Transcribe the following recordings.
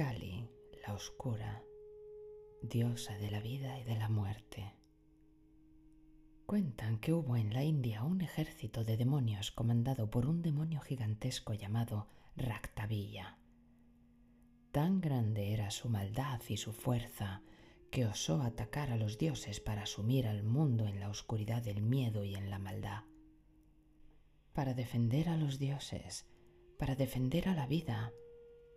Kali, la oscura, diosa de la vida y de la muerte. Cuentan que hubo en la India un ejército de demonios comandado por un demonio gigantesco llamado Raktabilla. Tan grande era su maldad y su fuerza que osó atacar a los dioses para sumir al mundo en la oscuridad del miedo y en la maldad. Para defender a los dioses, para defender a la vida,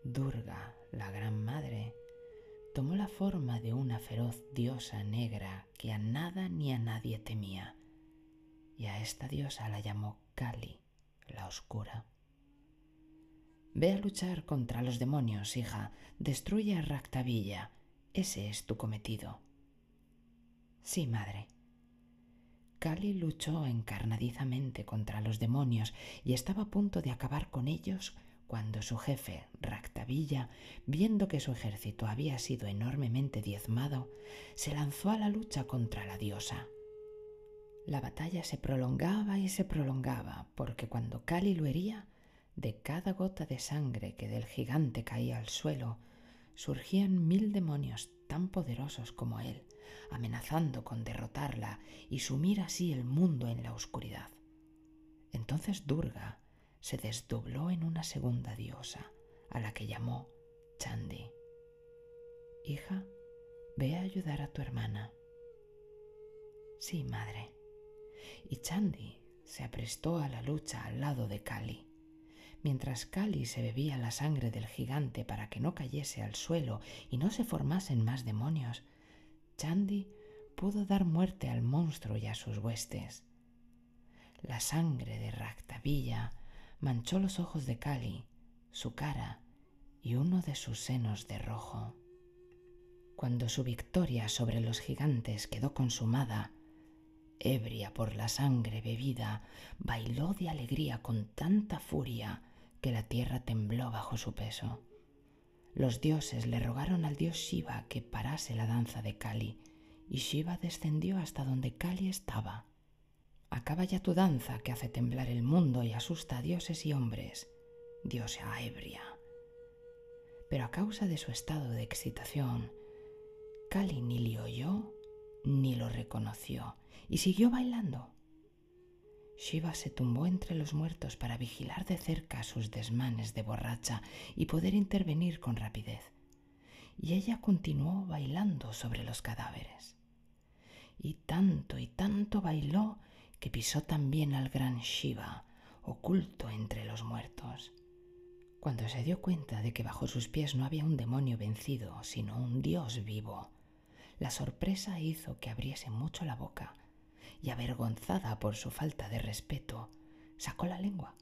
Durga, la Gran Madre, tomó la forma de una feroz diosa negra que a nada ni a nadie temía, y a esta diosa la llamó Kali, la Oscura. Ve a luchar contra los demonios, hija, destruye a Raktabilla, ese es tu cometido. Sí, madre. Kali luchó encarnadizamente contra los demonios y estaba a punto de acabar con ellos cuando su jefe, Ractavilla, viendo que su ejército había sido enormemente diezmado, se lanzó a la lucha contra la diosa. La batalla se prolongaba y se prolongaba, porque cuando Kali lo hería, de cada gota de sangre que del gigante caía al suelo, surgían mil demonios tan poderosos como él, amenazando con derrotarla y sumir así el mundo en la oscuridad. Entonces Durga, se desdobló en una segunda diosa, a la que llamó Chandi. Hija, ve a ayudar a tu hermana. Sí, madre. Y Chandi se aprestó a la lucha al lado de Kali. Mientras Kali se bebía la sangre del gigante para que no cayese al suelo y no se formasen más demonios, Chandi pudo dar muerte al monstruo y a sus huestes. La sangre de Ractavilla manchó los ojos de Kali, su cara y uno de sus senos de rojo. Cuando su victoria sobre los gigantes quedó consumada, ebria por la sangre bebida, bailó de alegría con tanta furia que la tierra tembló bajo su peso. Los dioses le rogaron al dios Shiva que parase la danza de Kali, y Shiva descendió hasta donde Kali estaba Acaba ya tu danza que hace temblar el mundo y asusta a dioses y hombres, diosa ebria. Pero a causa de su estado de excitación, Kali ni le oyó ni lo reconoció y siguió bailando. Shiva se tumbó entre los muertos para vigilar de cerca sus desmanes de borracha y poder intervenir con rapidez. Y ella continuó bailando sobre los cadáveres. Y tanto y tanto bailó que pisó también al gran Shiva, oculto entre los muertos. Cuando se dio cuenta de que bajo sus pies no había un demonio vencido, sino un dios vivo, la sorpresa hizo que abriese mucho la boca y, avergonzada por su falta de respeto, sacó la lengua.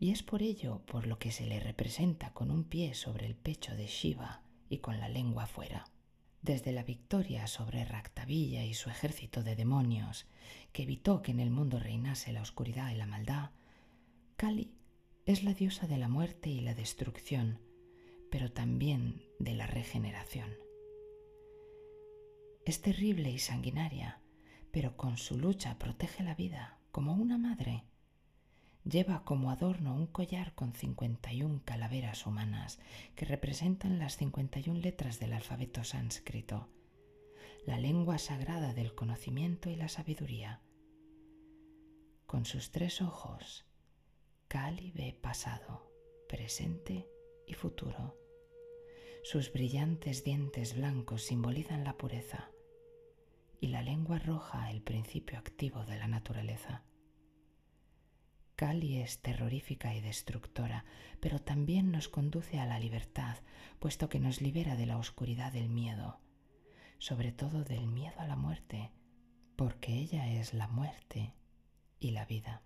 Y es por ello por lo que se le representa con un pie sobre el pecho de Shiva y con la lengua fuera desde la victoria sobre Ractavilla y su ejército de demonios, que evitó que en el mundo reinase la oscuridad y la maldad, Kali es la diosa de la muerte y la destrucción, pero también de la regeneración. Es terrible y sanguinaria, pero con su lucha protege la vida como una madre lleva como adorno un collar con 51 calaveras humanas que representan las 51 letras del alfabeto sánscrito, la lengua sagrada del conocimiento y la sabiduría. Con sus tres ojos, Kali ve pasado, presente y futuro. Sus brillantes dientes blancos simbolizan la pureza y la lengua roja el principio activo de la naturaleza. Kali es terrorífica y destructora, pero también nos conduce a la libertad, puesto que nos libera de la oscuridad del miedo, sobre todo del miedo a la muerte, porque ella es la muerte y la vida.